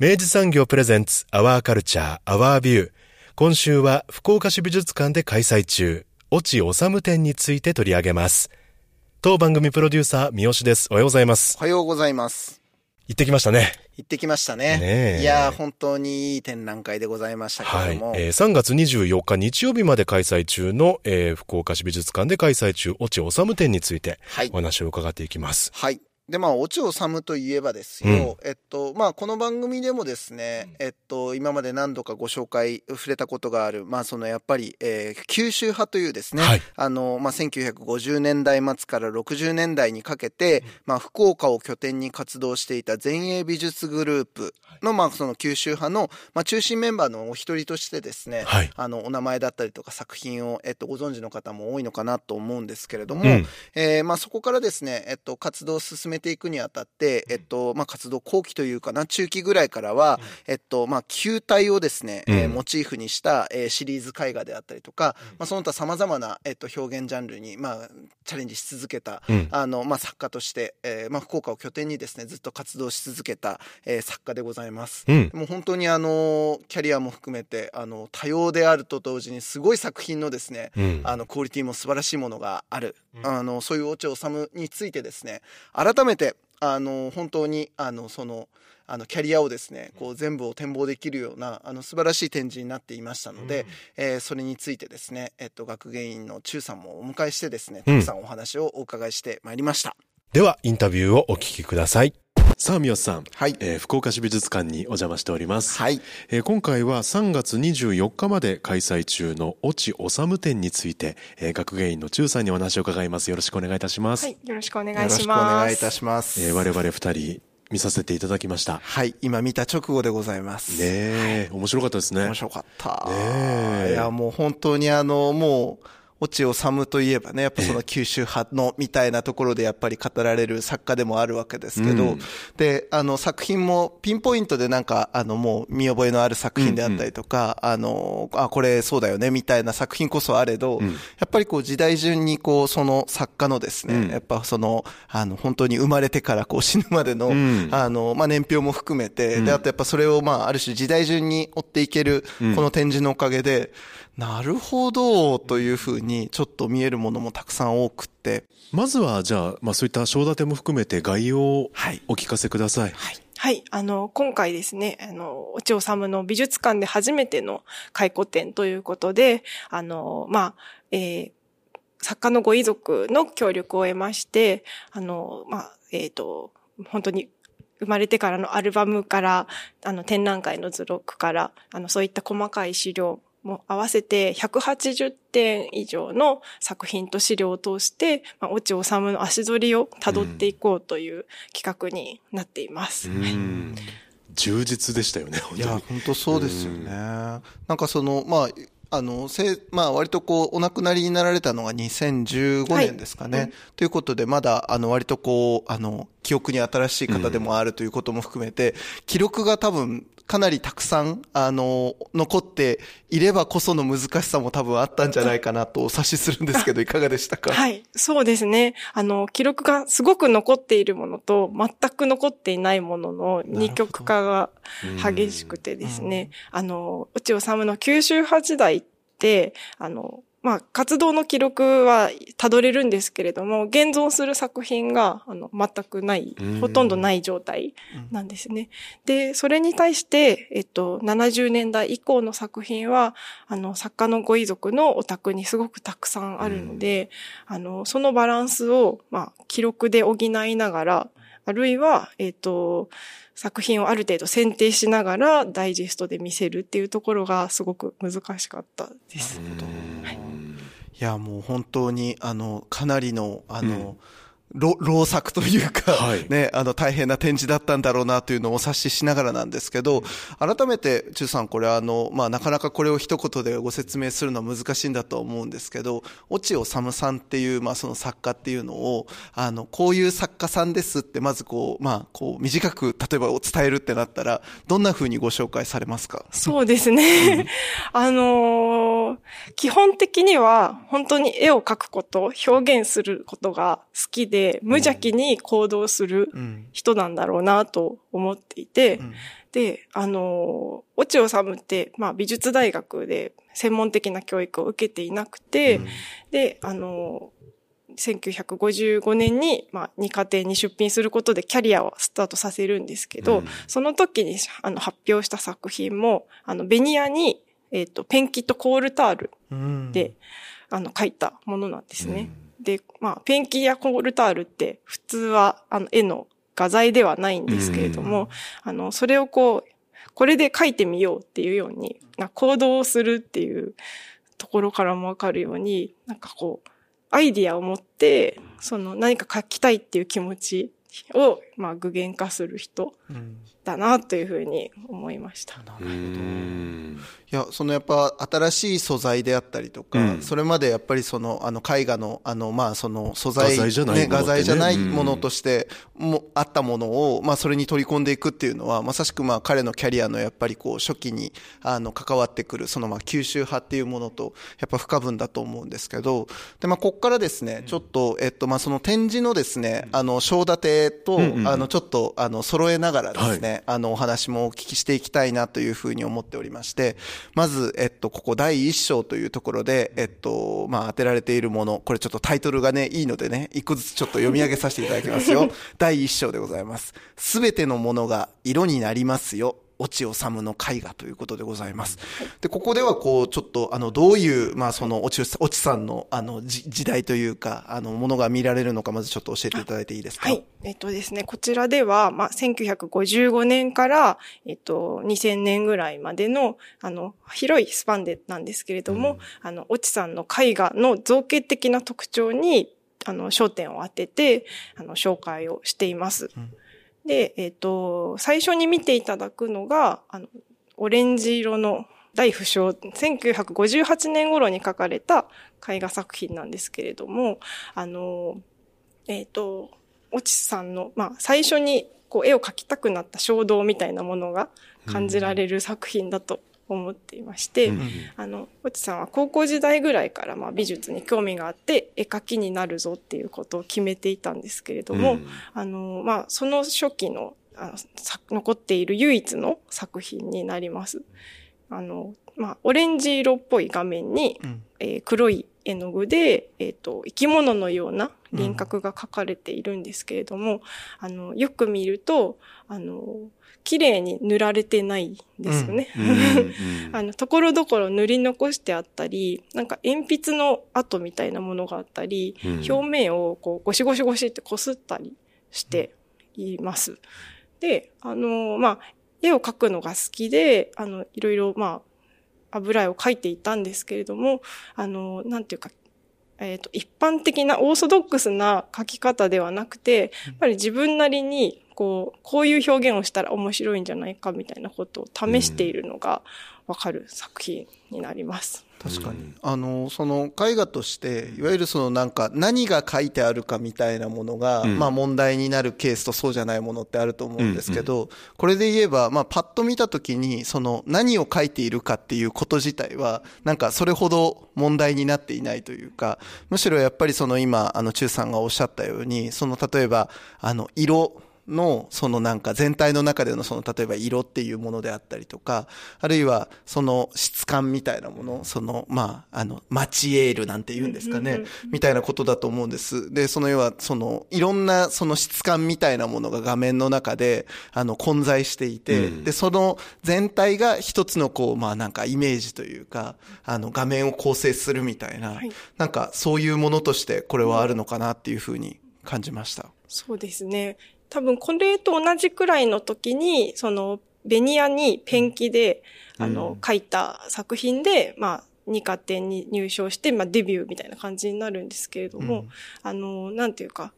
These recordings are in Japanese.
明治産業プレゼンツアワーカルチャーアワービュー今週は福岡市美術館で開催中。越智治展について取り上げます。当番組プロデューサー三好です。おはようございます。おはようございます。行ってきましたね。行ってきましたね。ねいや本当にいい展覧会でございましたけれども。はい、えー、3月24日日曜日まで開催中の、えー、福岡市美術館で開催中、越智治展について、お話を伺っていきます。はい。で、まあ、おちおさむといえばですよ、うん、えっと、まあ、この番組でもですね、えっと、今まで何度かご紹介、触れたことがある、まあ、その、やっぱり、えー、九州派というですね、はい、あの、まあ、1950年代末から60年代にかけて、まあ、福岡を拠点に活動していた前衛美術グループの、まあ、その九州派の、まあ、中心メンバーのお一人としてですね、はい、あの、お名前だったりとか作品を、えっと、ご存知の方も多いのかなと思うんですけれども、うん、えー、まあ、そこからですね、えっと、活動を進めめていくにあたって、えっと、まあ、活動後期というかな、中期ぐらいからは、えっと、まあ、球体をですね、えー、モチーフにした、えー、シリーズ絵画であったりとか、まあ、その他様々な、えっと、表現ジャンルに、まあ、チャレンジし続けた、あの、まあ、作家として、えー、まあ、福岡を拠点にですね、ずっと活動し続けた、えー、作家でございます。うん、もう本当にあの、キャリアも含めて、あの、多様であると同時に、すごい作品のですね、うん、あの、クオリティも素晴らしいものがある。うん、あの、そういうお茶治についてですね、改めて、あの本当にあのそのあのキャリアをですねこう全部を展望できるようなあの素晴らしい展示になっていましたので、うん、えー、それについてですね、えっと、学芸員の中さんもお迎えしてですねたくさんお話をお伺いしてまいりました、うん、ではインタビューをお聞きくださいさあ、三好さん。はい。えー、福岡市美術館にお邪魔しております。はい。えー、今回は3月24日まで開催中の越智治展について、えー、学芸員の中さんにお話を伺います。よろしくお願いいたします。はい。よろしくお願いします。よろしくお願いいたします。えー、我々二人、見させていただきました。はい、今見た直後でございます。ねえ、はい、面白かったですね。面白かった。ねいや、もう本当にあの、もう、落尾治といえばね、やっぱその九州派のみたいなところでやっぱり語られる作家でもあるわけですけど、うん、で、あの作品もピンポイントでなんか、あのもう見覚えのある作品であったりとか、うん。うん、あの、あ、これそうだよねみたいな作品こそあれど、うん、やっぱりこう時代順にこうその作家のですね、うん、やっぱその、あの本当に生まれてからこう死ぬまでの、あの、まあ年表も含めて、で、あとやっぱそれをまあある種時代順に追っていけるこの展示のおかげで、なるほど、というふうにちょっと見えるものもたくさん多くて。まずは、じゃあ、まあそういった章立ても含めて概要をお聞かせください。はい。はい。あの、今回ですね、あの、おちおさむの美術館で初めての回顧展ということで、あの、まあ、えー、作家のご遺族の協力を得まして、あの、まあ、えっ、ー、と、本当に生まれてからのアルバムから、あの、展覧会の図録から、あの、そういった細かい資料も合わせて180点以上の作品と資料を通して、まあ、落ち治の足取りを辿っていこうという企画になっています。充実でしたよね、いや、本当そうですよね。なんかその、まあ、あの、せまあ、割とこう、お亡くなりになられたのが2015年ですかね。はい、ということで、まだ、あの、割とこう、あの、記憶に新しい方でもあるということも含めて、うん、記録が多分、かなりたくさん、あの、残っていればこその難しさも多分あったんじゃないかなとお察しするんですけど、いかがでしたか？はい、そうですね。あの、記録がすごく残っているものと、全く残っていないものの二極化が激しくてですね、あの、内尾治の九州派時代って、あの、まあ、活動の記録はたどれるんですけれども、現存する作品が、あの、全くない、ほとんどない状態なんですね。で、それに対して、えっと、70年代以降の作品は、あの、作家のご遺族のお宅にすごくたくさんあるので、あの、そのバランスを、まあ、記録で補いながら、あるいは、えっ、と、作品をある程度選定しながらダイジェストで見せるっていうところがすごく難しかったです。はい、いや、もう本当に、あの、かなりの、あの、うん老作 というか、はい、ね、あの、大変な展示だったんだろうなというのをお察ししながらなんですけど、改めて、中さん、これあの、まあ、なかなかこれを一言でご説明するのは難しいんだと思うんですけど、落尾治さんっていう、まあ、その作家っていうのを、あの、こういう作家さんですって、まずこう、まあ、こう、短く、例えば伝えるってなったら、どんな風にご紹介されますか？そうですね。あのー、基本的には、本当に絵を描くこと、表現することが好きで、で、無邪気に行動する人なんだろうなと思っていて、で、あの、落尾治って、まあ美術大学で専門的な教育を受けていなくて、で、あの、1955年に、まあ、二課程に出品することでキャリアをスタートさせるんですけど、うん、その時にあの発表した作品も、あの、ベニヤに、えっ、ー、と、ペンキとコールタールで、うん、あの、書いたものなんですね。うんで、まあ、ペンキやコールタールって普通は、あの、絵の画材ではないんですけれども、あの、それをこう、これで描いてみようっていうように、行動をするっていうところからもわかるように、なんかこう、アイディアを持って、その何か描きたいっていう気持ちを、まあ、具現化する人だなというふうに思いました。なるほど。いや、そのやっぱ新しい素材であったりとか、うん、それまでやっぱりその、あの絵画の、あの、まあその素材、画材じゃないもの、ね、画材じゃないものとしても、あったものを、まあそれに取り込んでいくっていうのは、まさしくまあ彼のキャリアのやっぱりこう初期に、あの、関わってくる、そのまあ吸収派っていうものと、やっぱ不可分だと思うんですけど、で、まあこっからですね、ちょっと、えっと、まあその展示のですね、あの、章立てと、あの、ちょっと、あの、揃えながらですね、はい、あの、お話もお聞きしていきたいなというふうに思っておりまして、まず、えっと、ここ第一章というところで、えっと、まあ、当てられているもの、これちょっとタイトルがね、いいのでね、一個ずつちょっと読み上げさせていただきますよ。第一章でございます。すべてのものが色になりますよ。落尾治の絵画ということでございます。で、ここではこう、ちょっと、あの、どういう、まあ、その、落ち、落ちさんの、あの、時代というか、あの、ものが見られるのか、まずちょっと教えていただいていいですか？はい。えっとですね、こちらでは、まあ、1955年から、えっと、2000年ぐらいまでの、あの、広いスパンでなんですけれども、うん、あの、落ちさんの絵画の造形的な特徴に、あの、焦点を当てて、あの、紹介をしています。うんで、えっ、ー、と、最初に見ていただくのが、あの、オレンジ色の大不詳、1958年頃に書かれた絵画作品なんですけれども、あの、えっ、ー、と、おちさんの、まあ、最初にこう絵を描きたくなった衝動みたいなものが感じられる作品だと思っていまして、うん、あの、おちさんは高校時代ぐらいからまあ美術に興味があって、絵描きになるぞっていうことを決めていたんですけれども、うん、あの、まあ、その初期のあの残っている唯一の作品になります。あの、まあ、オレンジ色っぽい画面に、うん、えー、黒い絵の具で、えっ、ー、と、生き物のような輪郭が描かれているんですけれども、うん、あの、よく見ると、あの、綺麗に塗られてないんですよね。あの、ところどころ塗り残してあったり、なんか鉛筆の跡みたいなものがあったり、うん、表面をこうゴシゴシゴシって擦ったりしています。で、あの、まあ、絵を描くのが好きで、あの、いろいろ、まあ、油絵を描いていたんですけれども、あの、なんていうか、えっ、ー、と、一般的なオーソドックスな描き方ではなくて、やっぱり自分なりに、こう、こういう表現をしたら面白いんじゃないかみたいなことを試しているのがわかる作品になります。確かに。あの、その絵画として、いわゆるそのなんか何が書いてあるかみたいなものが、うん、まあ問題になるケースとそうじゃないものってあると思うんですけど、うんうん、これで言えば、まあパッと見たときに、その何を書いているかっていうこと自体は、なんかそれほど問題になっていないというか、むしろやっぱりその今、あの中さんがおっしゃったように、その例えば、あの色、の、そのなんか全体の中でのその例えば色っていうものであったりとか、あるいはその質感みたいなもの、その、まあ、あの、マチエールなんて言うんですかね、みたいなことだと思うんです。で、その要は、その、いろんなその質感みたいなものが画面の中で、あの、混在していて、うん、で、その全体が一つのこう、まあなんかイメージというか、あの、画面を構成するみたいな、はい、なんかそういうものとしてこれはあるのかなっていうふうに感じました。そうですね。多分これと同じくらいの時に、その、ベニヤにペンキで、あの、書いた作品で、まあ、二課展に入賞して、まあ、デビューみたいな感じになるんですけれども、うん、あの、なんていうか、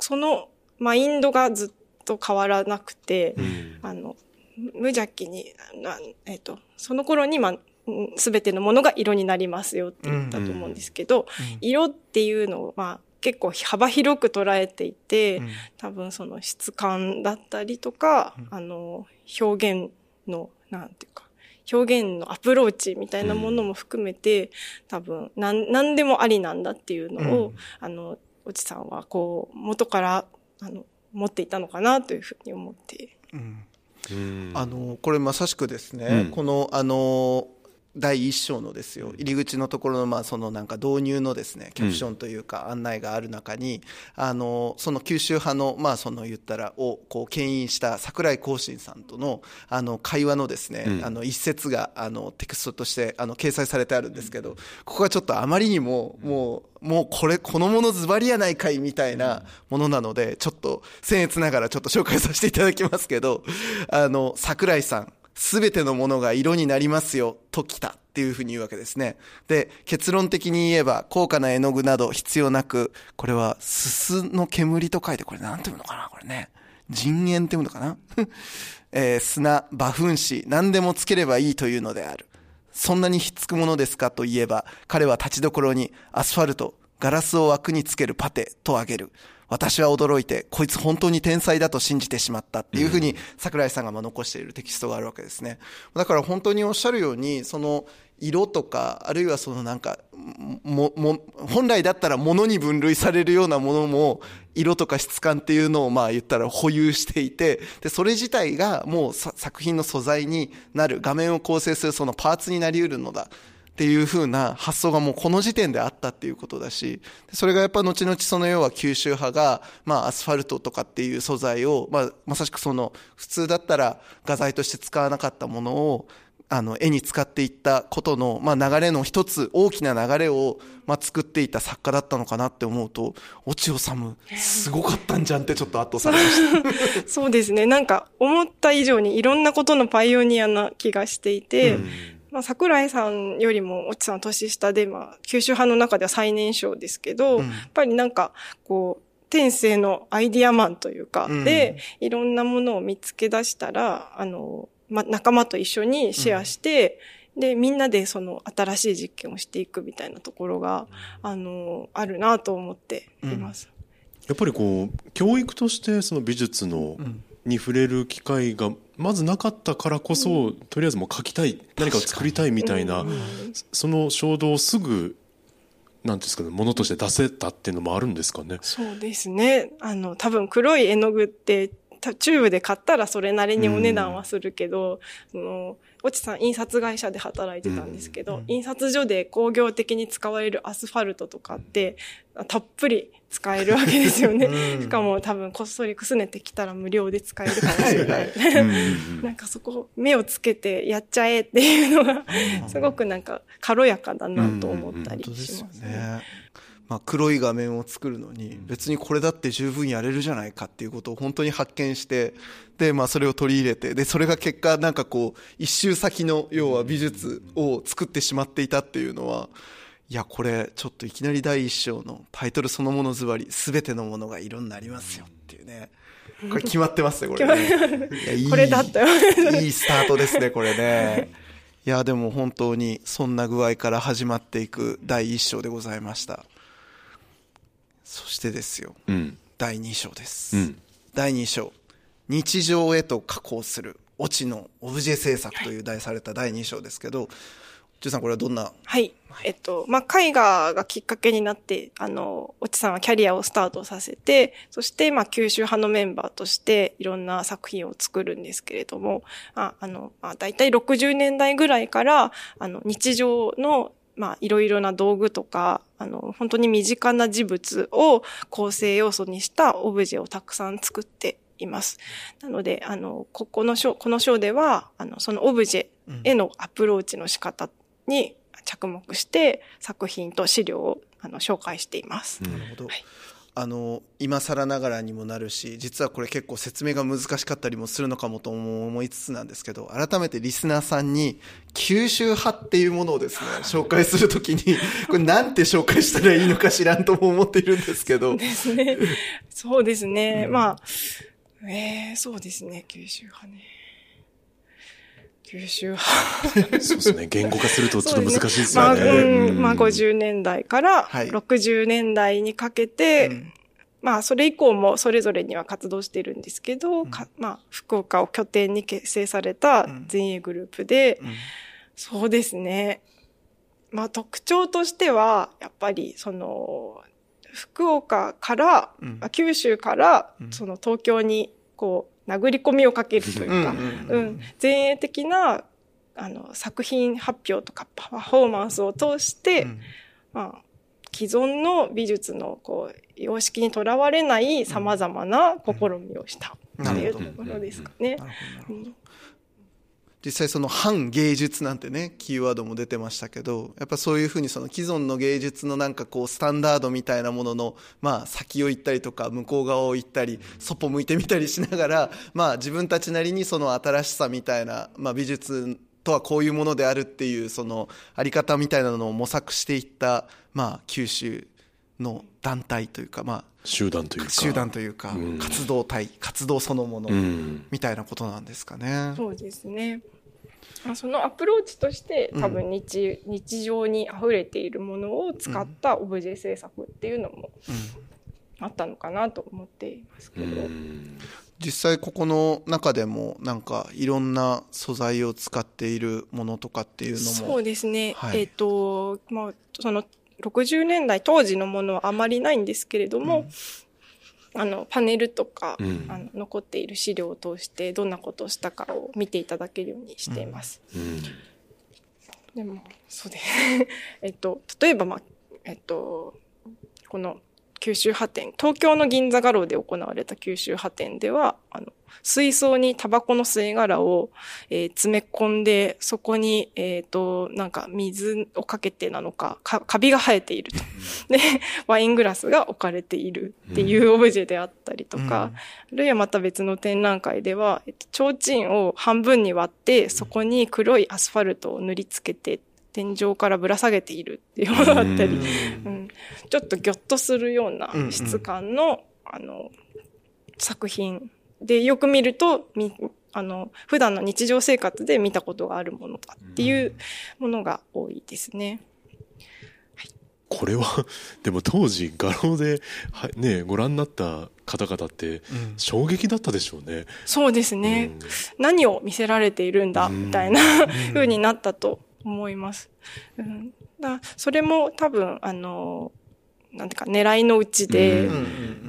そのマインドがずっと変わらなくて、うん、あの、無邪気に、えっ、ー、と、その頃に、まあ、すべてのものが色になりますよって言ったと思うんですけど、うん。うん、色っていうのを、まあ、結構幅広く捉えていて、うん、多分その質感だったりとか、うん、あの、表現の、なんていうか、表現のアプローチみたいなものも含めて、うん、多分、なん、なんでもありなんだっていうのを、あの、おじさんはこう、元から、あの、持っていたのかなというふうに思って。あのこれまさしくですね、このあの第1章のですよ。入り口のところのまあそのなんか導入のですねキャプションというか案内がある中に、あのその九州派のまあその言ったらをこう牽引した櫻井光信さんとのあの会話のですね、あの一節があのテクストとしてあの掲載されてあるんですけど、ここがちょっとあまりにももうもうこれこのものズバリやないかいみたいなものなのでちょっと僭越ながらちょっと紹介させていただきますけどあの櫻井さんすべてのものが色になりますよ、ときたっていうふうに言うわけですね。で、結論的に言えば、高価な絵の具など必要なく、これは、すすの煙と書いて、これなんていうのかなこれね。人煙っていうのかな？えー、砂、馬糞紙、何でもつければいいというのである。そんなにひっつくものですかと言えば、彼は立ちどころにアスファルト、ガラスを枠につけるパテとあげる。私は驚いて、こいつ本当に天才だと信じてしまったっていうふうに、桜井さんがまあ残しているテキストがあるわけですね。だから本当におっしゃるように、その、色とか、あるいはそのなんか、も、も、本来だったら物に分類されるようなものも、色とか質感っていうのをまあ言ったら保有していて、で、それ自体がもう作品の素材になる、画面を構成するそのパーツになり得るのだ。っていう風な発想がもうこの時点であったっていうことだし、それがやっぱ後々その要は九州派が、まあアスファルトとかっていう素材を、まあまさしくその普通だったら画材として使わなかったものを、あの、絵に使っていったことの、まあ流れの一つ、大きな流れを、まあ作っていた作家だったのかなって思うと、落尾むすごかったんじゃんってちょっと圧倒されました。そうですね。なんか、思った以上にいろんなことのパイオニアな気がしていて、うんまあ、桜井さんよりも、おちさん年下で、まあ、九州派の中では最年少ですけど、うん、やっぱりなんか、こう、天性のアイディアマンというか、うん、で、いろんなものを見つけ出したら、あの、ま、仲間と一緒にシェアして、うん、で、みんなでその新しい実験をしていくみたいなところが、あの、あるなと思っています。やっぱりこう、教育としてその美術の、に触れる機会がまずなかったからこそ、とりあえずもう書きたい何かを作りたいみたいな、その衝動をすぐなんですかね、ものとして出せたっていうのもあるんですかね。そうですね。あの、多分黒い絵の具って、チューブで買ったらそれなりにお値段はするけど、うん、の越智さん印刷会社で働いてたんですけど、うん、印刷所で工業的に使われるアスファルトとかって、たっぷり使えるわけですよね。うん、しかも多分こっそりくすねてきたら無料で使えるかもしれない。なんかそこ、目をつけてやっちゃえっていうのが、すごくなんか軽やかだなと思ったりしますね。まあ、黒い画面を作るのに別にこれだって十分やれるじゃないかっていうことを本当に発見してで、まあ、それを取り入れてでそれが結果なんかこう一周先の要は美術を作ってしまっていたっていうのはいやこれちょっといきなり第一章のタイトルそのものズバリ全てのものが色になりますよっていうね。これ決まってますねこれね。これだったいいスタートですねこれね。いやでも本当にそんな具合から始まっていく第一章でございましたそしてですよ、うん、第2章です、うん、第2章。日常へと加工する。オチのオブジェ制作という題された第2章ですけどジュさん、これはどんな？はい。えっと、まあ、絵画がきっかけになって、あの、おちさんはキャリアをスタートさせて、そして、まあ、九州派のメンバーとして、いろんな作品を作るんですけれども、ああの、まあ、大体60年代ぐらいから、あの、日常のまあ、いろいろな道具とか、あの、本当に身近な事物を構成要素にしたオブジェをたくさん作っています。なので、あの、ここの章、この章では、あの、そのオブジェへのアプローチの仕方に着目して、作品と資料をあの紹介しています。なるほど。はいあの今更ながらにもなるし実はこれ結構説明が難しかったりもするのかもと思いつつなんですけど改めてリスナーさんに九州派っていうものをですね紹介するときにこれなんて紹介したらいいのか知らんとも思っているんですけど。そうですね。そうですね、うん、まあえー、そうですね。九州派ね九州。派。そうですね。言語化するとちょっと難しいですよね。ねまあ、うん、まあ、50年代から60年代にかけて、はい、まあ、それ以降もそれぞれには活動してるんですけど、うん、まあ、福岡を拠点に結成された前衛グループで、うん、そうですね。まあ、特徴としては、やっぱり、その、福岡から、九州から、その東京に、こう、殴り込みをかけるというか、うん、前衛的なあの作品発表とかパフォーマンスを通して、うん、まあ、既存の美術のこう様式にとらわれないさまざまな試みをしたっていうところですかね。実際その反芸術なんてねキーワードも出てましたけどやっぱそういうふうにその既存の芸術のなんかこうスタンダードみたいなもののまあ先を行ったりとか向こう側を行ったりそっぽ向いてみたりしながらまあ自分たちなりにその新しさみたいなまあ美術とはこういうものであるっていうそのあり方みたいなのを模索していったまあ九州の団体というかまあ集団というか。集団というか、活動体活動そのものみたいなことなんですかね。そうですねそのアプローチとして多分日,、日常にあふれているものを使ったオブジェ制作っていうのもあったのかなと思っていますけど。実際ここの中でもなんかいろんな素材を使っているものとかっていうのもそうですね、はい、えっ、ー、とまあその60年代当時のものはあまりないんですけれども、あのパネルとか、うん、あの残っている資料を通してどんなことをしたかを見ていただけるようにしています。うん、でもそうです えっと例えばまあえっとこの九州派展東京の銀座画廊で行われた九州派展ではあの水槽にタバコの吸い殻を、えー、詰め込んで、そこに、えっ、ー、と、なんか水をかけてなのか、か、カビが生えていると。で、ワイングラスが置かれているっていうオブジェであったりとか、うん、あるいはまた別の展覧会では、えっと、提灯を半分に割って、そこに黒いアスファルトを塗りつけて、天井からぶら下げているっていうものだったり、うん、ちょっとギョッとするような質感の、うん。うん、あの、作品で、よく見ると、み、あの、普段の日常生活で見たことがあるものだっていうものが多いですね。はい、これは、でも当時画廊で、はね、ご覧になった方々って衝撃だったでしょうね。うん、そうですね、うん、何を見せられているんだ、みたいな風になったと思います。うん、だそれも多分、あの、なんていうか狙いのうちで、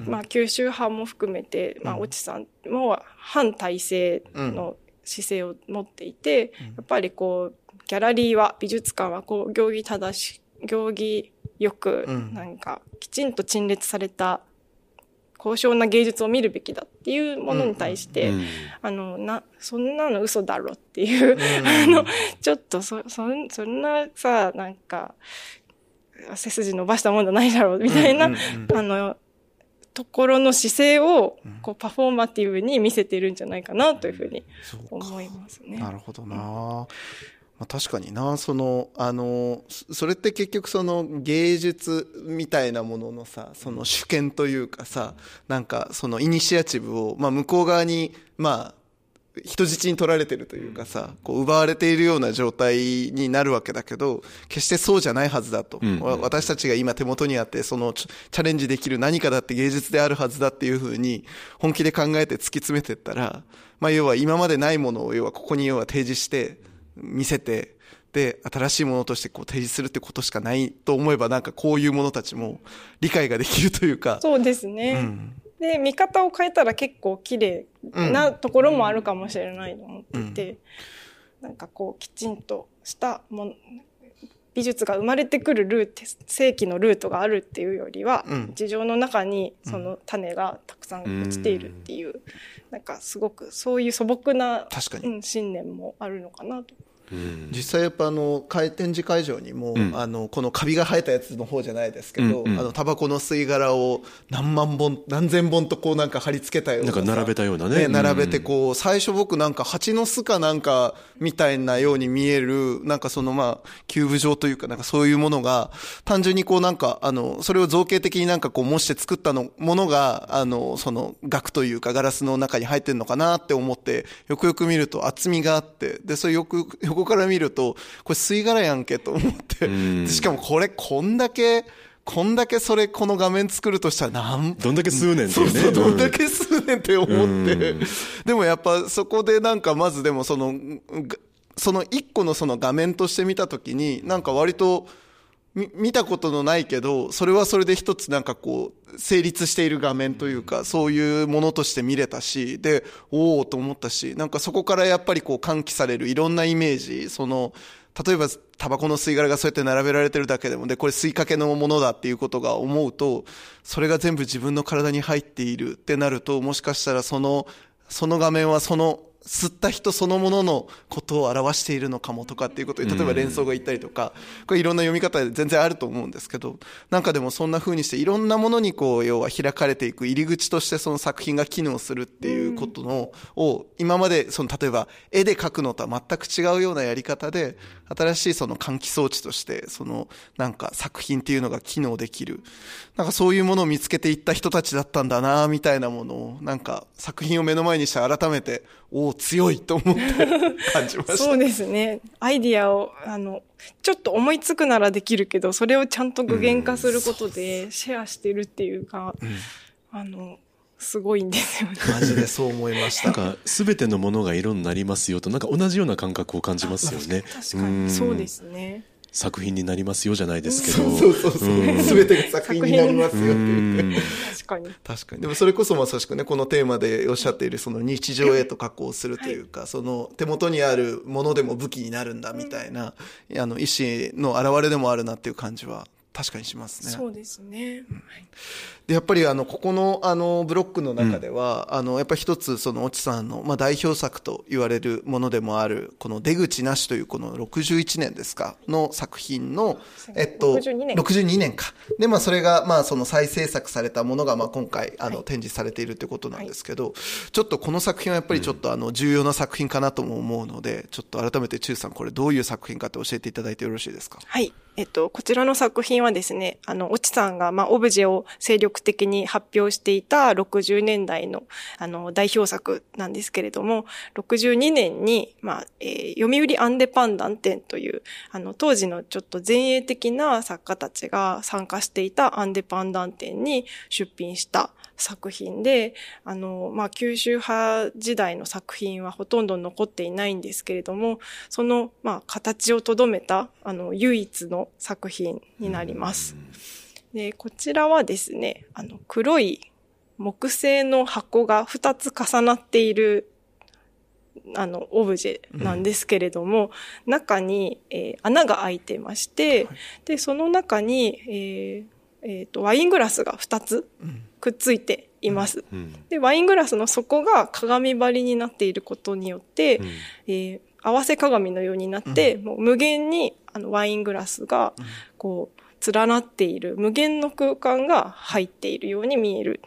まあ九州派も含めて、まあ、越智さんも反体制の姿勢を持っていて、やっぱりこう、ギャラリーは、美術館はこう、行儀正し、行儀よく、なんか、きちんと陳列された高尚な芸術を見るべきだっていうものに対して、うん、あの、な、そんなの嘘だろっていう、うん、あの、ちょっとそ、そん、そんなさ、なんか、背筋伸ばしたもんじゃないだろうみたいな、あの、ところの姿勢をこうパフォーマティブに見せてるんじゃないかなというふうに思いますね。なるほどな。まあ、確かにな、その、あの、それって結局その芸術みたいなもののさ、その主権というかさ、なんかそのイニシアチブを、まあ向こう側に、まあ人質に取られてるというかさ、こう奪われているような状態になるわけだけど、決してそうじゃないはずだと。うん私たちが今手元にあって、そのチャレンジできる何かだって芸術であるはずだっていうふうに、本気で考えて突き詰めてったら、まあ要は今までないものを要はここに要は提示して、見せて、で、で新しいものとしてこう提示するってことしかないと思えばなんかこういうものたちも理解ができるというか。そうですね。うん、で、見方を変えたら結構綺麗なところもあるかもしれないと思ってて、うん、なんかこうきちんとしたもの、美術が生まれてくるルート、正規のルートがあるっていうよりは、うん、地上の中にその種がたくさん落ちているっていう、うん、なんかすごくそういう素朴な、うん、信念もあるのかなと実際やっぱあの回展示会場にも、うん、あのこのカビが生えたやつの方じゃないですけど、あのタバコの吸い殻を何万本何千本とこうなんか貼り付けたようななんか並べたようなね、ね、並べてこう最初僕なんか蜂の巣かなんかみたいなように見えるなんかそのまあキューブ状というかなんかそういうものが単純にこうなんかあのそれを造形的になんかこう模して作ったのものがあのその額というかガラスの中に入ってるのかなって思ってよくよく見ると厚みがあってでそれよくよくこから見ると、これ吸い殻やんけと思って、しかもこれこんだけ、こんだけそれこの画面作るとしたらなんどんだけ吸うねんってね。そうそうどんだけ吸うねんって思って。でもやっぱそこでなんかまずでもその、その一個のその画面として見たときに、なんか割と、見たことのないけど、それはそれで一つなんかこう、成立している画面というか、そういうものとして見れたし、で、おおと思ったし、なんかそこからやっぱりこう喚起されるいろんなイメージ、その、例えばタバコの吸い殻がそうやって並べられてるだけでも、で、これ吸いかけのものだっていうことが思うと、それが全部自分の体に入っているってなると、もしかしたらその、その画面はその吸った人そのもののことを表しているのかもとかっていうことで例えば連想が言ったりとかこれいろんな読み方で全然あると思うんですけどなんかでもそんな風にしていろんなものにこう要は開かれていく入り口としてその作品が機能するっていうことのを今までその例えば絵で描くのとは全く違うようなやり方で新しいその換気装置としてそのなんか作品っていうのが機能できる。なんかそういうものを見つけていった人たちだったんだなみたいなものをなんか作品を目の前にして改めておお強いと思って感じました。そうですね。アイディアを、あの、ちょっと思いつくならできるけど、それをちゃんと具現化することでシェアしてるっていうか、うん、あの、すごいんですよね。マジでそう思いました。なんか、すべてのものが色になりますよと、なんか同じような感覚を感じますよね。確かに、そうですね。作品になりますよじゃないですけど。そうそうそう。すべ、てが作品になりますよって言って。確かに。確かに。でもそれこそまさしくね、このテーマでおっしゃっているその日常へと加工するというか、はい、その手元にあるものでも武器になるんだみたいな、うん、あの意思の表れでもあるなっていう感じは確かにしますね。そうですね。うん、で、やっぱりあの、ここのあの、ブロックの中では、うん、あの、やっぱ一つその、越智さんの、まあ、代表作と言われるものでもある、この出口なしというこの61年ですか、の作品の、えっと、62年 ,62 年か。で、まあ、それが、まあ、その再制作されたものが、まあ、今回、あの、はい、展示されているということなんですけど、はい、ちょっとこの作品はやっぱりちょっとあの、重要な作品かなとも思うので、ちょっと改めて中さん、これどういう作品かって教えていただいてよろしいですか？はい。えっと、こちらの作品はですね、あの、越智さんが、まあ、オブジェを精力的に発表していた60年代の、あの、代表作なんですけれども、62年に、まあ、えー、読売アンデパンダン展という、あの、当時のちょっと前衛的な作家たちが参加していたアンデパンダン展に出品した作品で、あの、まあ、九州派時代の作品はほとんど残っていないんですけれども、その、まあ、形をとどめた、あの、唯一の作品になります。で、こちらはですね、あの、黒い木製の箱が2つ重なっているあの、オブジェなんですけれども、うん、中に、えー、穴が開いてまして、はい、で、その中に、えーえーと、ワイングラスが2つくっついています、うん、で、ワイングラスの底が鏡張りになっていることによって、うん、えー、合わせ鏡のようになって、もう無限にあのワイングラスが、こう、連なっている無限の空間が入っているように見える。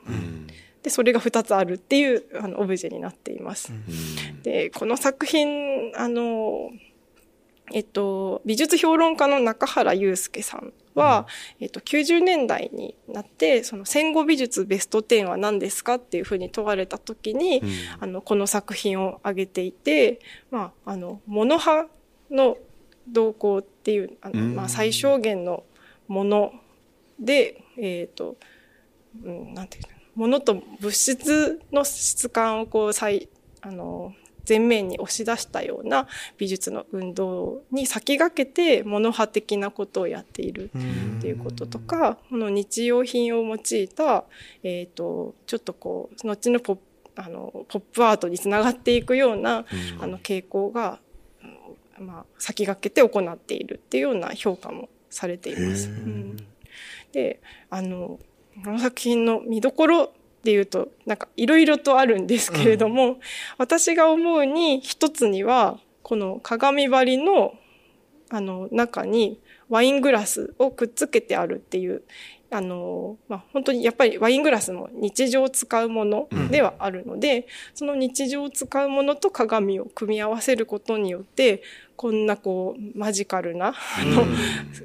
で、それが2つあるっていうあのオブジェになっています。で、この作品、あの、えっと、美術評論家の中原祐介さんは、うん、えっと、90年代になって、その戦後美術ベスト10は何ですかっていうふうに問われた時に、うん、あの、この作品を挙げていて、まあ、あの、モノ派の動向っていう、あの、まあ、最小限のもので、えっ、ー、と、うん、なんていうの、ものと物質の質感をこう、最、あの、前面に押し出したような美術の運動に先駆けてモノ派的なことをやっているっていうこととか、この日用品を用いた、えっ、ー、と、ちょっとこう、後のポップあのポップアートにつながっていくような、あの傾向が、まあ、先駆けて行っているっていうような評価もされています。うん、であのこの作品の見どころっていうと、なんかいろいろとあるんですけれども、うん、私が思うに一つには、この鏡張りのあの中にワイングラスをくっつけてあるっていうあの、まあ、本当にやっぱりワイングラスも日常使うものではあるので、うん、その日常使うものと鏡を組み合わせることによって、こんなこう、マジカルな、あの、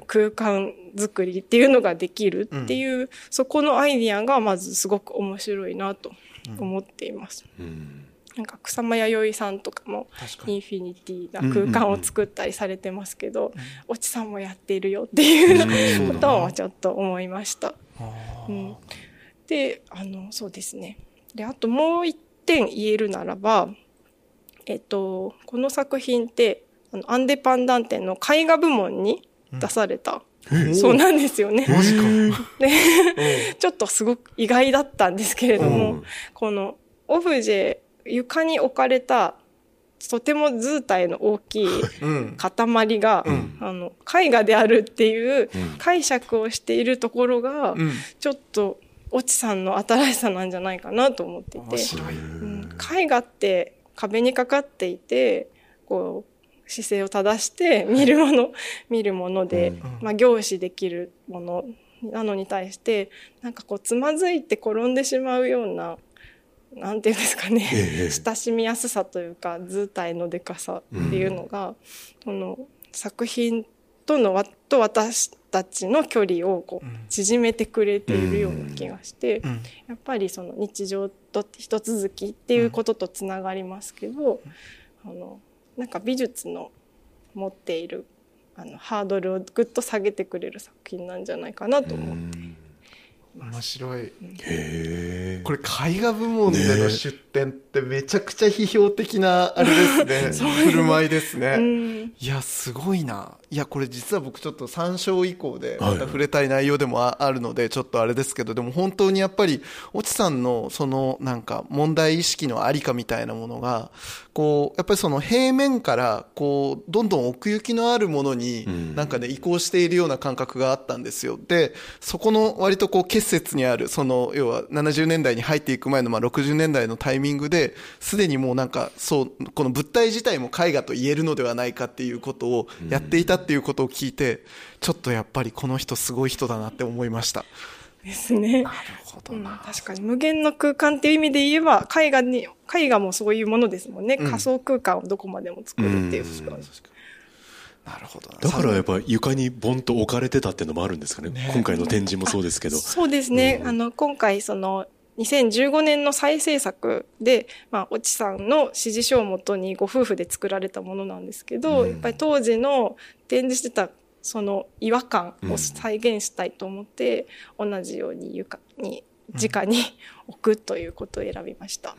空間作りっていうのができるっていう、うん、そこのアイディアがまずすごく面白いなと思っています。うん。なんか草間彌生さんとかもインフィニティな空間を作ったりされてますけど、越智さんもやっているよっていう ことをちょっと思いました。うん、で、あの、そうですね。で、あともう一点言えるならば、えっと、この作品って、あのアンデパンダン展の絵画部門に出された、うん、そうなんですよね。マジか。で、ちょっとすごく意外だったんですけれども、このオブジェ床に置かれたとても図体の大きい塊が、うん、あの絵画であるっていう解釈をしているところが、うん、ちょっと越智さんの新しさなんじゃないかなと思っていて、うん、絵画って壁にかかっていてこう姿勢を正して見るもの見るもので、まあ、凝視できるものなのに対してなんかこうつまずいて転んでしまうようななんていうんですかね、ええ、親しみやすさというか図体のでかさっていうのが、うん、の作品とのと私たちの距離をこう縮めてくれているような気がして、うん、やっぱりその日常と一続きっていうこととつながりますけど、あのなんか美術の持っているあのハードルをぐっと下げてくれる作品なんじゃないかなと思って面白い。へえ。これ絵画部門での出展ってめちゃくちゃ批評的なあれですね。振る舞いですね、うん。いや、すごいな。いや、これ実は僕ちょっと参照以降で、また触れたい内容でもあるので、ちょっとあれですけど、でも本当にやっぱり、越智さんのそのなんか問題意識のありかみたいなものが、こう、やっぱりその平面から、こう、どんどん奥行きのあるものに、なんかね、移行しているような感覚があったんですよ。で、そこの割とこう、結節にある、その、要は70年代に入っていく前の、まあ60年代のタイミングで、すでにもうなんか、そう、この物体自体も絵画と言えるのではないかっていうことをやっていたっていうことを聞いて、ちょっとやっぱりこの人すごい人だなって思いました。ですね。なるほどな、うん、確かに無限の空間っていう意味で言えば、絵画に、絵画もそういうものですもんね。うん、仮想空間をどこまでも作るっていう。うん、なるほどだからやっぱ床にボンと置かれてたっていうのもあるんですかね。ね今回の展示もそうですけど。そうですね。あの、今回その、2015年の再制作で、まあ、越智さんの指示書をもとにご夫婦で作られたものなんですけど、やっぱり当時の展示してたその違和感を再現したいと思って、うん、同じように床に直に置くということを選びました。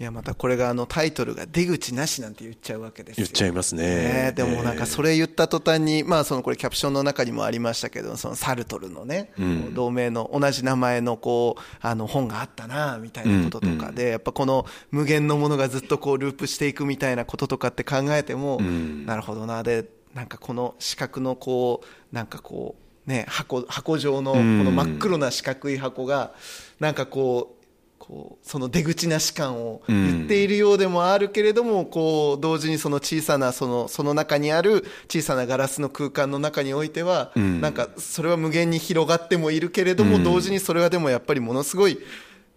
いやまたこれがあのタイトルが出口なしなんて言っちゃうわけです言っちゃいますね、ね、でもなんかそれ言った途端にまあそのこれキャプションの中にもありましたけどそのサルトルのね、うん、同名の同じ名前のこうあの本があったなみたいなこととかで、やっぱこの無限のものがずっとこうループしていくみたいなこととかって考えても、なるほどなでなんかこの四角のこうなんかこうね箱箱状のこの真っ黒な四角い箱がなんかこうこうその出口なし感を言っているようでもあるけれども、こう同時にその小さなそのその中にある小さなガラスの空間の中においては、なんかそれは無限に広がってもいるけれども、同時にそれはでもやっぱりものすごい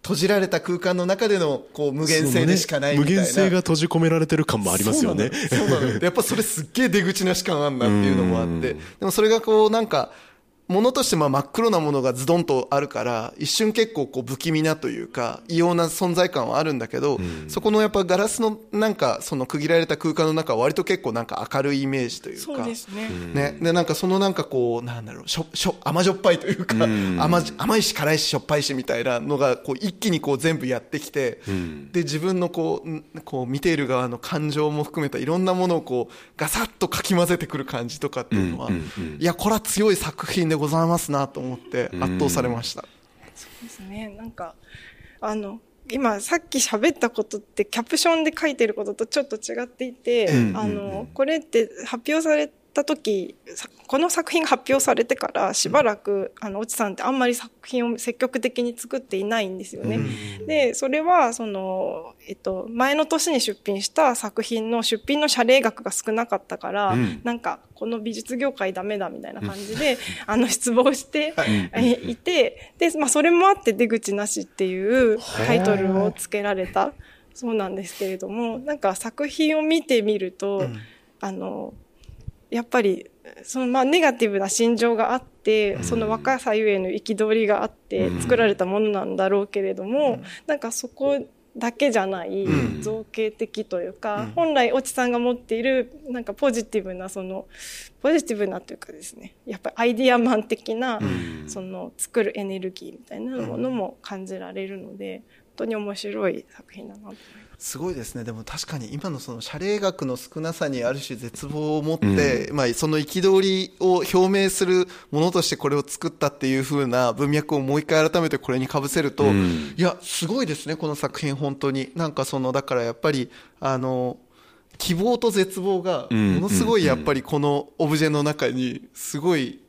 閉じられた空間の中でのこう無限性でしかないみたいな、ね、無限性が閉じ込められてる感もありますよね。そうなのやっぱそれすっげえ出口なし感あんなっていうのもあって、でもそれがこうなんか、ものとしてまあ真っ黒なものがズドンとあるから、一瞬結構こう不気味なというか、異様な存在感はあるんだけど、うん、そこのやっぱガラスのなんかその区切られた空間の中は割と結構なんか明るいイメージというか。ね。ね。で、なんかそのなんかこう、なんだろう、しょ、しょ、甘じょっぱいというか、うん、甘甘いし辛いししょっぱいしみたいなのがこう一気にこう全部やってきて、うん、で、自分のこう、こう見ている側の感情も含めたいろんなものをこうガサッとかき混ぜてくる感じとかっていうのは、いや、これは強い作品でございますなと思って圧倒されました。そうですね。なんか、あの、今さっき喋ったことってキャプションで書いてることとちょっと違っていて、あの、これって発表された時この作品が発表されてからしばらく、あの、越智さんってあんまり作品を積極的に作っていないんですよね。で、それは、その、えっと、前の年に出品した作品の出品の謝礼額が少なかったから、うん、なんか、この美術業界ダメだみたいな感じで、あの、失望してい。て、で、まあ、それもあって出口なしっていうタイトルを付けられた。そうなんですけれども、なんか作品を見てみると、うん、あの、やっぱりそのまあネガティブな心情があって、その若さゆえの憤りがあって作られたものなんだろうけれども、なんかそこだけじゃない造形的というか、本来越智さんが持っているなんかポジティブなそのポジティブなというかですねやっぱりアイディアマン的なその作るエネルギーみたいなものも感じられるので本当に面白い作品だなと思います。すごいですね。でも確かに今のその謝礼額の少なさにある種絶望を持って、うん、まあ、その憤りを表明するものとしてこれを作ったっていうふうな文脈をもう一回改めてこれにかぶせると、うん、いやすごいですねこの作品本当に。なんかそのだからやっぱりあの希望と絶望がものすごいやっぱりこのオブジェの中にすごい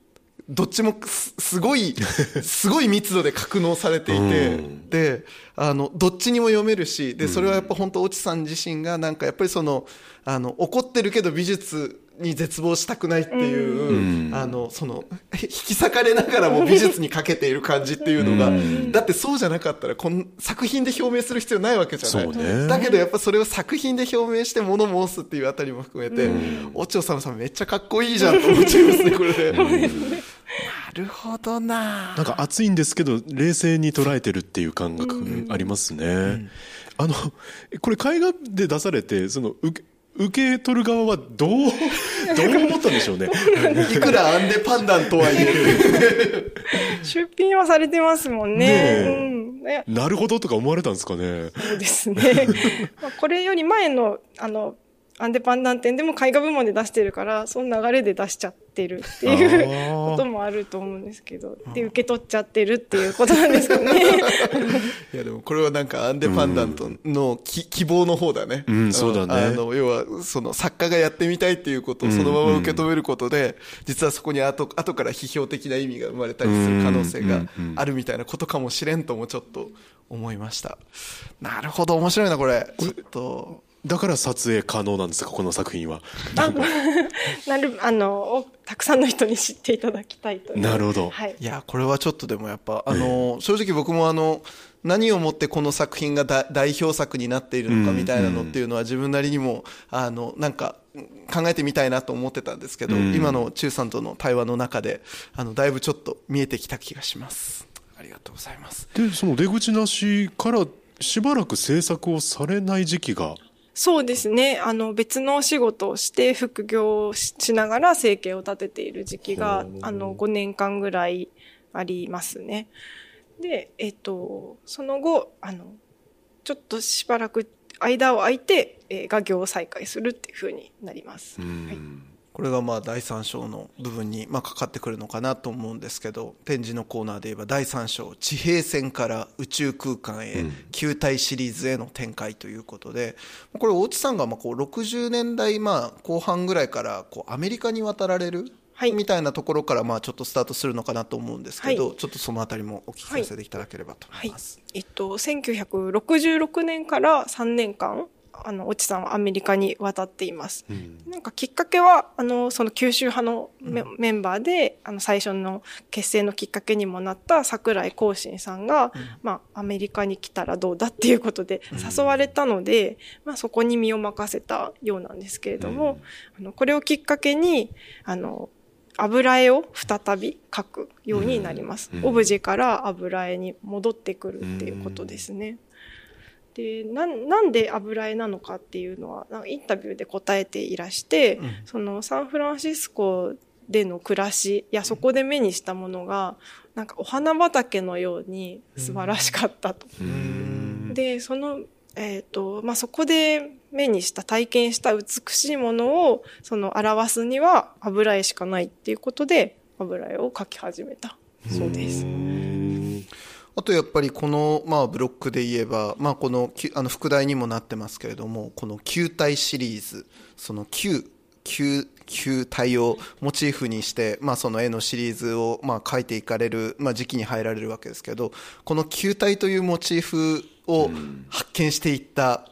どっちもすごい、すごい密度で格納されていて、で、あの、どっちにも読めるし、で、それはやっぱ本当、越智さん自身がなんかやっぱりその、あの、怒ってるけど美術に絶望したくないっていう、あの、その、引き裂かれながらも美術にかけている感じっていうのが、だってそうじゃなかったら、この作品で表明する必要ないわけじゃない。ね、だけどやっぱそれを作品で表明して物申すっていうあたりも含めて、おちおさむさんめっちゃかっこいいじゃんと思っちゃいますね、これで。なるほどな。なんか熱いんですけど、冷静に捉えてるっていう感覚ありますね。うん、あの、これ絵画で出されて、その、受け、受け取る側はどう、どう思ったんでしょうね。いくらアンデパンダンとはいえ。出品はされてますもんね。ねうん、なるほどとか思われたんですかね。そうですね。これより前の、あの、アンデパンダン展でも絵画部門で出してるから、その流れで出しちゃってるっていうこともあると思うんですけど、で、受け取っちゃってるっていうことなんですかね。いや、でもこれはなんかアンデパンダントのき、うん、希望の方だね。うん、そうだね。あの、要は、その作家がやってみたいっていうことをそのまま受け止めることで、うんうん、実はそこに後、後から批評的な意味が生まれたりする可能性があるみたいなことかもしれんともちょっと思いました。なるほど、面白いな、これ。ちょっと。だから撮影可能なんですか、この作品は。なる、あの、たくさんの人に知っていただきたいとなるほど。はい。いや、これはちょっとでもやっぱ、あの、正直僕もあの、何をもってこの作品が代表作になっているのかみたいなのっていうのは自分なりにも、あの、なんか考えてみたいなと思ってたんですけど、今の中さんとの対話の中で、あの、だいぶちょっと見えてきた気がします。ありがとうございます。で、その出口なしからしばらく制作をされない時期がそうですね。あの、別のお仕事をして副業しながら生計を立てている時期が、あの、5年間ぐらいありますね。で、えっと、その後、あの、ちょっとしばらく間を空いて、えー、画業を再開するっていうふうになります。はいこれがまあ第3章の部分にまあかかってくるのかなと思うんですけど展示のコーナーで言えば第3章地平線から宇宙空間へ球体シリーズへの展開ということでこれ大地さんがまあこう60年代まあ後半ぐらいからこうアメリカに渡られるはい、みたいなところからまあちょっとスタートするのかなと思うんですけど、はい、ちょっとそのあたりもお聞きさせていただければと思います。はい、えっと、1966年から3年間、あの、越智さんはアメリカに渡っています。うん、なんかきっかけは、あの、その九州派のメうん、メンバーで、あの、最初の結成のきっかけにもなった桜井光信さんが、うん、まあ、アメリカに来たらどうだっていうことで誘われたので、まあ、そこに身を任せたようなんですけれども、あの、これをきっかけに、あの、油絵を再び描くようになります。オブジェから油絵に戻ってくるっていうことですね。でななんで油絵なのかっていうのはインタビューで答えていらして、うん、そのサンフランシスコでの暮らしやそこで目にしたものがなんかお花畑のように素晴らしかったと。でそのえっ、ー、とまあ、そこで目にした体験した美しいものをその表すには油絵しかないっていうことで油絵を描き始めた。そうです。あとやっぱりこの、まあ、ブロックで言えば、まあ、このあの副題にもなってますけれどもこの球体シリーズその球球球体をモチーフにして、まあ、その絵のシリーズを、まあ、描いていかれる、まあ、時期に入られるわけですけどこの球体というモチーフを発見していった、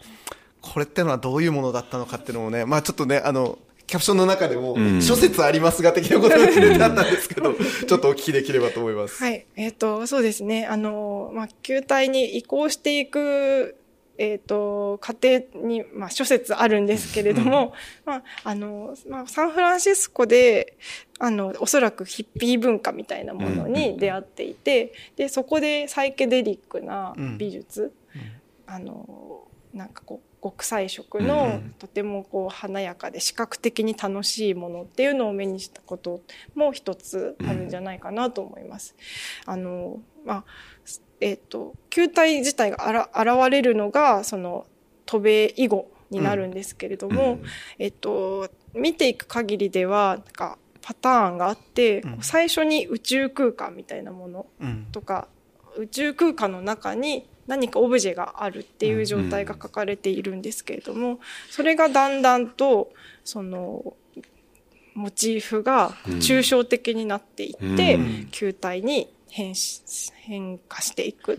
これってのはどういうものだったのかっていうのもね、まあ、ちょっとねあのキャプションの中でも、諸説ありますが的なことが触れてあったんですけど、ちょっとお聞きできればと思います。はい。えっ、ー、と、そうですね。あの、まあ、球体に移行していく、えっ、ー、と、過程に、まあ、諸説あるんですけれども、まあ、あの、まあ、サンフランシスコで、あの、おそらくヒッピー文化みたいなものに出会っていて、で、そこでサイケデリックな美術、あの、なんかこう、極彩色のとてもこう華やかで視覚的に楽しいものっていうのを目にしたことも一つあるんじゃないかなと思います。あのまあえっ、ー、と球体自体があら現れるのがその渡米以後になるんですけれども、うん、えっ、と見ていく限りではなんかパターンがあって、うん、最初に宇宙空間みたいなものとか、うん、宇宙空間の中に何かオブジェがあるっていう状態が書かれているんですけれども、それがだんだんとそのモチーフが抽象的になっていって、球体に変変化していく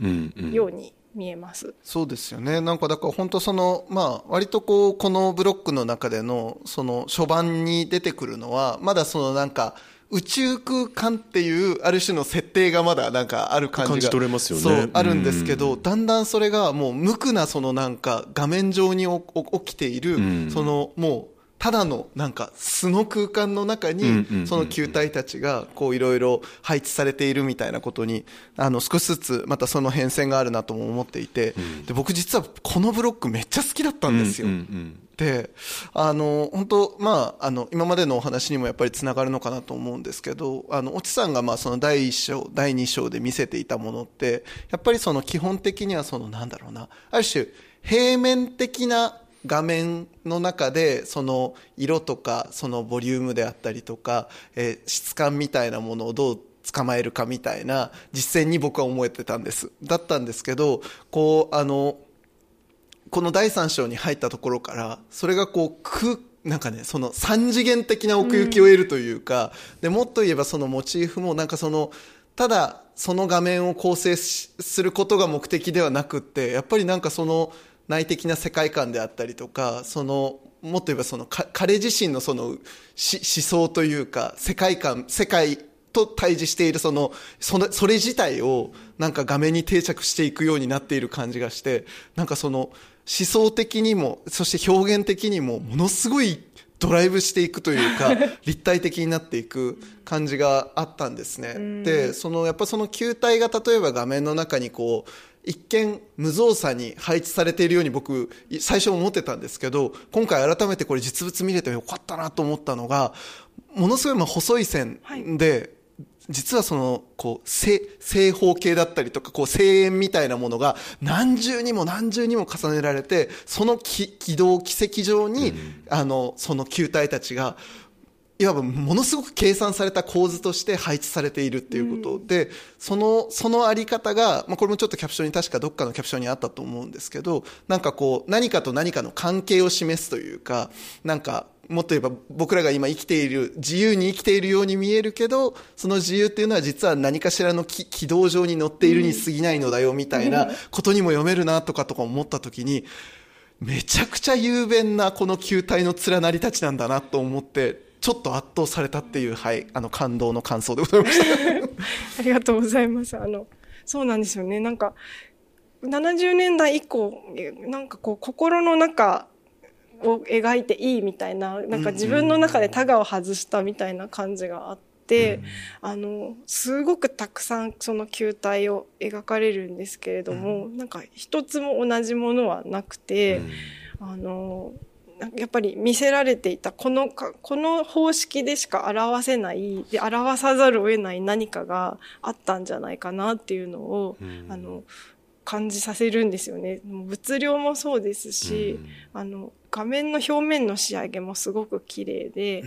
ように見えます。そうですよね。なんかだから本当その、まあ割とこう、このブロックの中での、その初版に出てくるのは、まだそのなんか、宇宙空間っていうある種の設定がまだなんかある感じが感じ取れますよね。そうあるんですけど、だんだんそれがもう無垢なそのなんか画面上に起きている、そのもうただのなんか素の空間の中にその球体たちがこういろいろ配置されているみたいなことにあの少しずつまたその変遷があるなとも思っていてで僕実はこのブロックめっちゃ好きだったんですよ。であの本当まああの今までのお話にもやっぱりつながるのかなと思うんですけどあの越智さんがまあその第1章第2章で見せていたものってやっぱりその基本的にはそのなんだろうなある種平面的な画面の中でその色とかそのボリュームであったりとか、えー、質感みたいなものをどう捕まえるかみたいな実践に僕は思えてたんです。だったんですけど、こう、あの、この第3章に入ったところから、それがこう、く、なんかね、その三次元的な奥行きを得るというか、うん、で、もっと言えばそのモチーフもなんかその、ただその画面を構成することが目的ではなくって、やっぱりなんかその、内的な世界観であったりとかそのもっと言えばその彼自身のその思想というか世界観世界と対峙しているそのそのそれ自体をなんか画面に定着していくようになっている感じがしてなんかその思想的にもそして表現的にもものすごいドライブしていくというか 立体的になっていく感じがあったんですね。でそのやっぱその球体が例えば画面の中にこう一見無造作に配置されているように僕最初思ってたんですけど今回改めてこれ実物見れてよかったなと思ったのがものすごいまあ細い線で、はい、実はそのこう正正方形だったりとかこう声援みたいなものが何重にも何重にも重ねられてその軌道軌跡上に、うん、あのその球体たちがいわばものすごく計算された構図として配置されているっていうことで、うん、その、そのあり方が、まあ、これもちょっとキャプションに確かどっかのキャプションにあったと思うんですけど、なんかこう、何かと何かの関係を示すというか、なんか、もっと言えば僕らが今生きている、自由に生きているように見えるけど、その自由っていうのは実は何かしらの軌道上に乗っているに過ぎないのだよみたいなことにも読めるなとかとか思った時に、めちゃくちゃ雄弁なこの球体の連なりたちなんだなと思って、ちょっと圧倒されたっていう、はい、あの感動の感想でございました。ありがとうございます。あの、そうなんですよね。なんか、70年代以降、なんかこう、心の中を描いていいみたいな、なんか自分の中でタガを外したみたいな感じがあって、て、うん、あの、すごくたくさんその球体を描かれるんですけれども、うん、なんか一つも同じものはなくて、うん、あの、やっぱり見せられていたこのか、この方式でしか表せない、で表さざるを得ない何かがあったんじゃないかなっていうのを、あの、感じさせるんですよね。物量もそうですし、あの、画面の表面の仕上げもすごく綺麗で、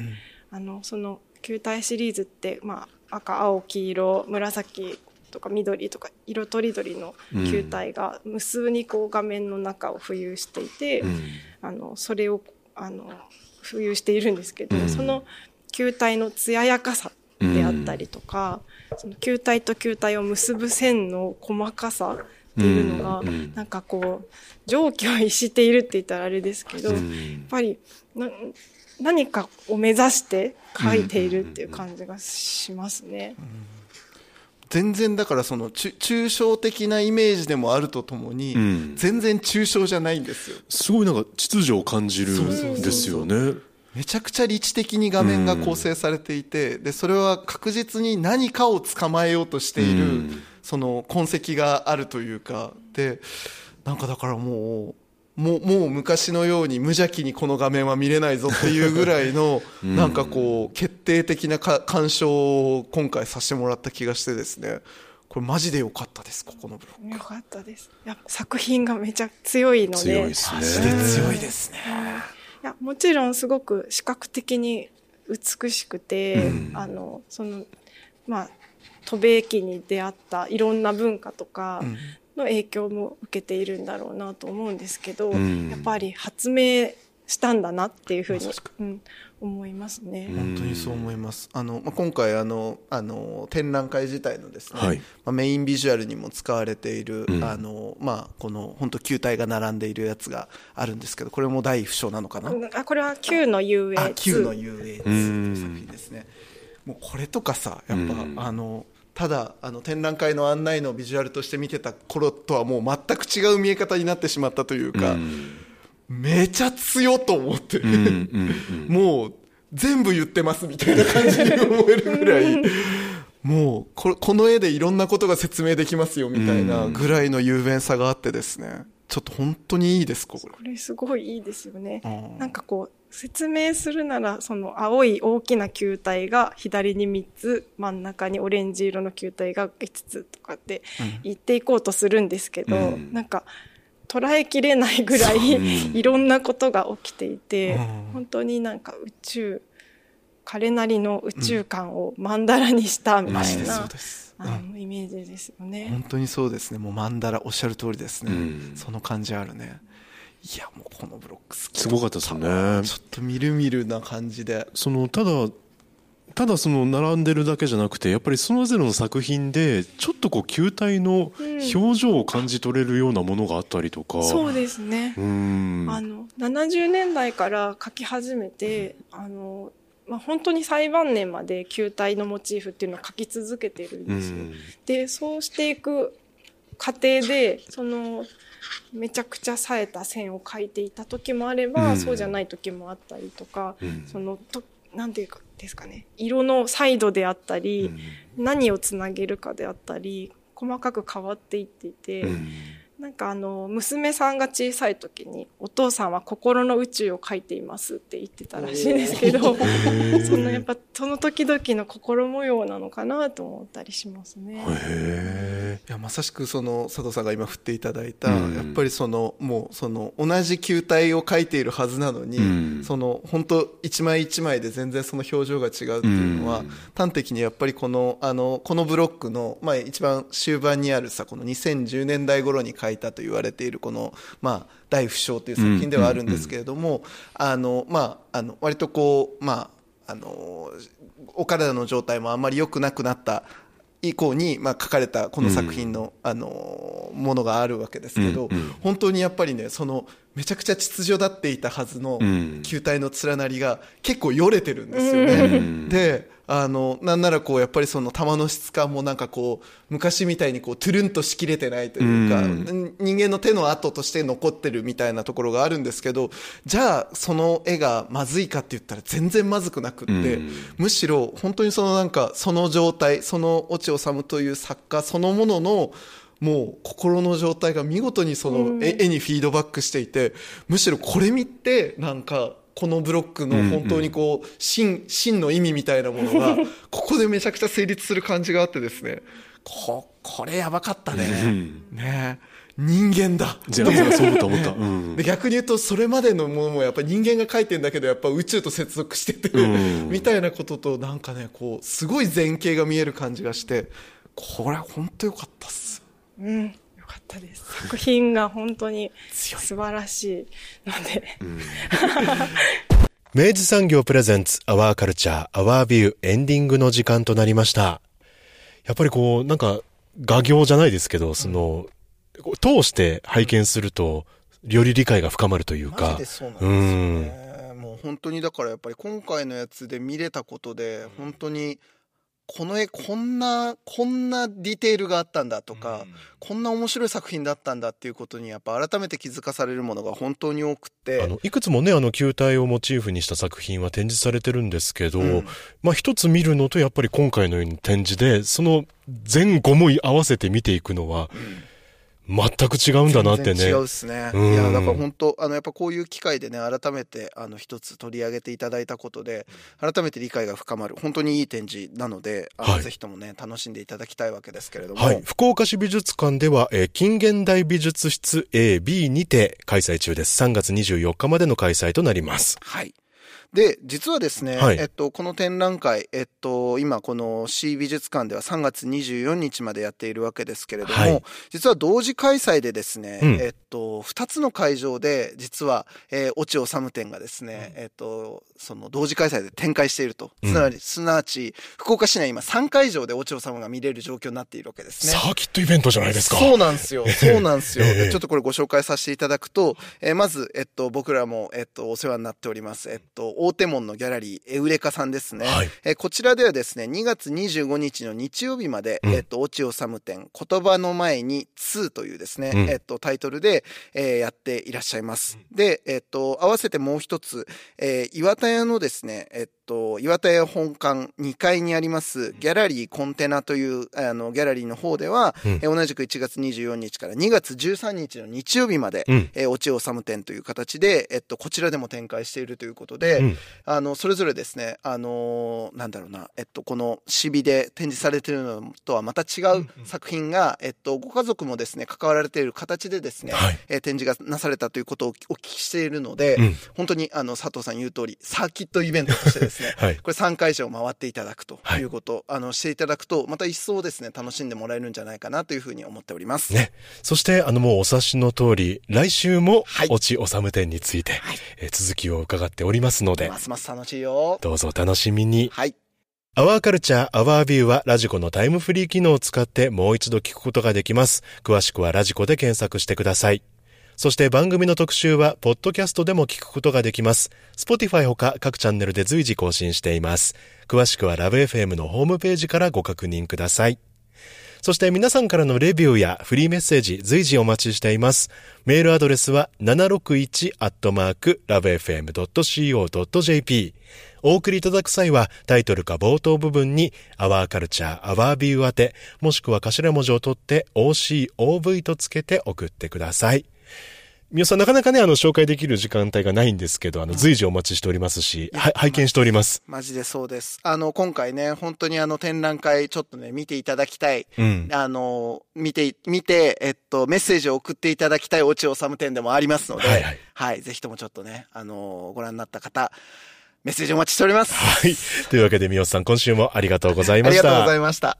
あの、その球体シリーズって、まあ、赤、青、黄色、紫とか緑とか色とりどりの球体が無数にこう画面の中を浮遊していて、うん、あのそれをあの浮遊しているんですけど、うん、その球体の艶やかさであったりとか、うん、その球体と球体を結ぶ線の細かさっていうのが、なんかこう常軌を逸しているって言ったらあれですけど、やっぱりな何かを目指して描いているっていう感じがしますね。全然だからその抽象的なイメージでもあるとともに、うん、全然抽象じゃないんですよ。すごいなんか秩序を感じるんですよね。めちゃくちゃ理知的に画面が構成されていて、うん、でそれは確実に何かを捕まえようとしている、うん、その痕跡があるというかでなんかだからもうもうもう昔のように無邪気にこの画面は見れないぞっていうぐらいのなんかこう決定的な鑑賞を今回させてもらった気がしてですね。これマジで良かったですここのブロック。良かったです。やっぱ作品がめちゃ強いので。強いですね。強いですね、いやもちろんすごく視覚的に美しくて、うん、あのそのまあ渡米期に出会ったいろんな文化とか、うん。の影響も受けているんだろうなと思うんですけど、うん、やっぱり発明したんだなっていうふうに、うん、思いますね。本当にそう思います。あの、まあ、今回あの、あの、展覧会自体のですね、はい、まあ、メインビジュアルにも使われている、うん、あの、まあ、この、本当球体が並んでいるやつがあるんですけど、これも第不章なのかな？あ、これは9の遊泳2。9の遊泳2という作品ですね。もうこれとかさ、やっぱ、あの、ただあの展覧会の案内のビジュアルとして見てた頃とはもう全く違う見え方になってしまったというか、うん、めちゃ強と思って、うんうんうん、もう全部言ってますみたいな感じに思えるぐらい もうここの絵でいろんなことが説明できますよみたいなぐらいの雄弁さがあってですね。ちょっと本当にいいですこれ。これすごいいいですよね。なんかこう説明するなら、その青い大きな球体が左に3つ、真ん中にオレンジ色の球体が5つとかって言っていこうとするんですけど、うん、なんか、捉えきれないぐらい、いろんなことが起きていて、うん、本当になんか宇宙、彼なりの宇宙観を曼荼羅にしたみたいな、うん、あのイメージですよね。本当にそうですね。もう曼荼羅おっしゃる通りですね。その感じあるね。いやもうこのブロックすごかったですね。ちょっとみるみるな感じで。そのただただその並んでるだけじゃなくてやっぱりそれぞれの作品でちょっとこう球体の表情を感じ取れるようなものがあったりとか、うん、そうですね。あの70年代から描き始めて、あのまあ、本当に最晩年まで球体のモチーフっていうのを描き続けてるんですよ、うん、でそうしていく過程でそのめちゃくちゃ冴えた線を描いていた時もあれば、うん、そうじゃない時もあったりとか、うん、そのとなんていうかですかね色のサイドであったり、うん、何をつなげるかであったり細かく変わっていっていて、なんかあの、娘さんが小さい時に、お父さんは心の宇宙を書いていますって言ってたらしいんですけど、そのやっぱその時々の心模様なのかなと思ったりしますね。いや、まさしくその佐藤さんが今振っていただいた、うん、やっぱりその、もうその同じ球体を書いているはずなのに、うん、その本当一枚一枚で全然その表情が違うっていうのは、うん、端的にやっぱりこの、あの、このブロックの、まあ一番終盤にあるさ、この2010年代頃に書書いたと言われているこの、まあ、大不詳という作品ではあるんですけれども、あの、まあ、あの、割とこう、まあ、あの、お体の状態もあんまり良くなくなった以降に、まあ、書かれたこの作品の、あの、ものがあるわけですけど、本当にやっぱりね、その、めちゃくちゃ秩序立っていたはずの球体の連なりが結構よれてるんですよね。うん、で、あの、なんならこう、やっぱりその球の質感もなんかこう、昔みたいにこう、トゥルンとしきれてないというか、うん、人間の手の跡として残ってるみたいなところがあるんですけど、じゃあ、その絵がまずいかって言ったら全然まずくなくって、うん、むしろ本当にそのなんか、その状態、その落ち治という作家そのものの、もう心の状態が見事にその絵にフィードバックしていて、むしろこれ見てなんかこのブロックの本当にこう真真の意味みたいなものが ここでめちゃくちゃ成立する感じがあってですね。ここれやばかったね、ね。人間だ。じゃあそうと思った、うん、で逆に言うとそれまでのものもやっぱ人間が書いてんだけどやっぱ宇宙と接続してて、うん、みたいなこととなんかねこうすごい前景が見える感じがしてこれ本当よかったっすうん、よかったです。作品が本当に素晴らしいので。明治産業プレゼンツアワーカルチャーアワービューエンディングの時間となりました。やっぱりこう、なんか、画業じゃないですけど、その、うん、通して拝見すると、より理解が深まるというか。そうなんですよね。もう本当にだからやっぱり今回のやつで見れたことで、本当に、この絵こんなこんなディテールがあったんだとか、うん、こんな面白い作品だったんだっていうことにやっぱ改めて気づかされるものが本当に多くて。あのいくつもねあの球体をモチーフにした作品は展示されてるんですけど、うん、まあ一つ見るのとやっぱり今回のように展示でその前後も合わせて見ていくのは、うん全く違うんだなってね。違うっすね。いや、だから本当、あの、やっぱこういう機会でね、改めて、あの、一つ取り上げていただいたことで、改めて理解が深まる、本当にいい展示なので、あの、はい、ぜひともね、楽しんでいただきたいわけですけれども。はい。福岡市美術館では、えー、近現代美術室 A、B にて開催中です。3月24日までの開催となります。はい。で、実はですね、はい、えっと、この展覧会、えっと、今この C 美術館では3月24日までやっているわけですけれども、はい、実は同時開催でですね、うん、えっと、2つの会場で、実は、えー、落ち治展がですね、うん、えっと、その同時開催で展開していると。すなわち、うん、すなわち、福岡市内今3会場で落ち治が見れる状況になっているわけですね。サーキットイベントじゃないですか。そうなんですよ。そうなんですよ。えー、ちょっとこれご紹介させていただくと、えー、まず、えっと、僕らも、えっと、お世話になっております。えっと、大手門のギャラリー、エウレカさんですね。はい、えこちらではですね、2月25日の日曜日まで、うん、えっと、オチオサム展、言葉の前に2というですね、うん、えっと、タイトルで、えー、やっていらっしゃいます。で、えっと、合わせてもう一つ、えー、岩田屋のですね、えっと、岩田屋本館2階にあります、ギャラリーコンテナという、あの、ギャラリーの方では、うん、え同じく1月24日から2月13日の日曜日まで、うん、えー、オチオサム展という形で、えっと、こちらでも展開しているということで、うん、あの、それぞれですね、あのー、なんだろうな、えっと、このシビで展示されているのとはまた違う作品が、えっと、ご家族もですね、関わられている形でですね、はい、えー、展示がなされたということをお聞きしているので、うん、本当に、あの、佐藤さん言う通り、サーキットイベントとしてですね、はい、これ3会場回っていただくということ、はい、あの、していただくと、また一層ですね、楽しんでもらえるんじゃないかなというふうに思っております。ね。そして、あの、もうお察しの通り、来週も、はい、落ち治展について、はい、えー、続きを伺っておりますので、ますます楽しいよ。どうぞ楽しみに。はい。アワーカルチャー、アワービューはラジコのタイムフリー機能を使ってもう一度聞くことができます。詳しくはラジコで検索してください。そして番組の特集は、ポッドキャストでも聞くことができます。Spotify ほか各チャンネルで随時更新しています。詳しくはラブ f m のホームページからご確認ください。そして皆さんからのレビューやフリーメッセージ随時お待ちしています。メールアドレスは 761-lovefm.co.jp お送りいただく際はタイトルか冒頭部分に Our Culture, Our View 宛てもしくは頭文字を取って OCOV とつけて送ってください。皆さんなかなかね、あの、紹介できる時間帯がないんですけど、あの、随時お待ちしておりますし、は、拝見しております。マジでそうです。あの、今回ね、本当にあの、展覧会、ちょっとね、見ていただきたい。うん。あの、見て、見て、えっと、メッセージを送っていただきたい、落ち治展でもありますので、はい、はい、はい。ぜひともちょっとね、あの、ご覧になった方、メッセージお待ちしております。はい。というわけで、三好さん、今週もありがとうございました。ありがとうございました。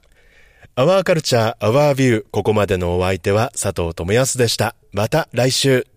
アワーカルチャー、アワービュー。ここまでのお相手は佐藤智康でした。また来週。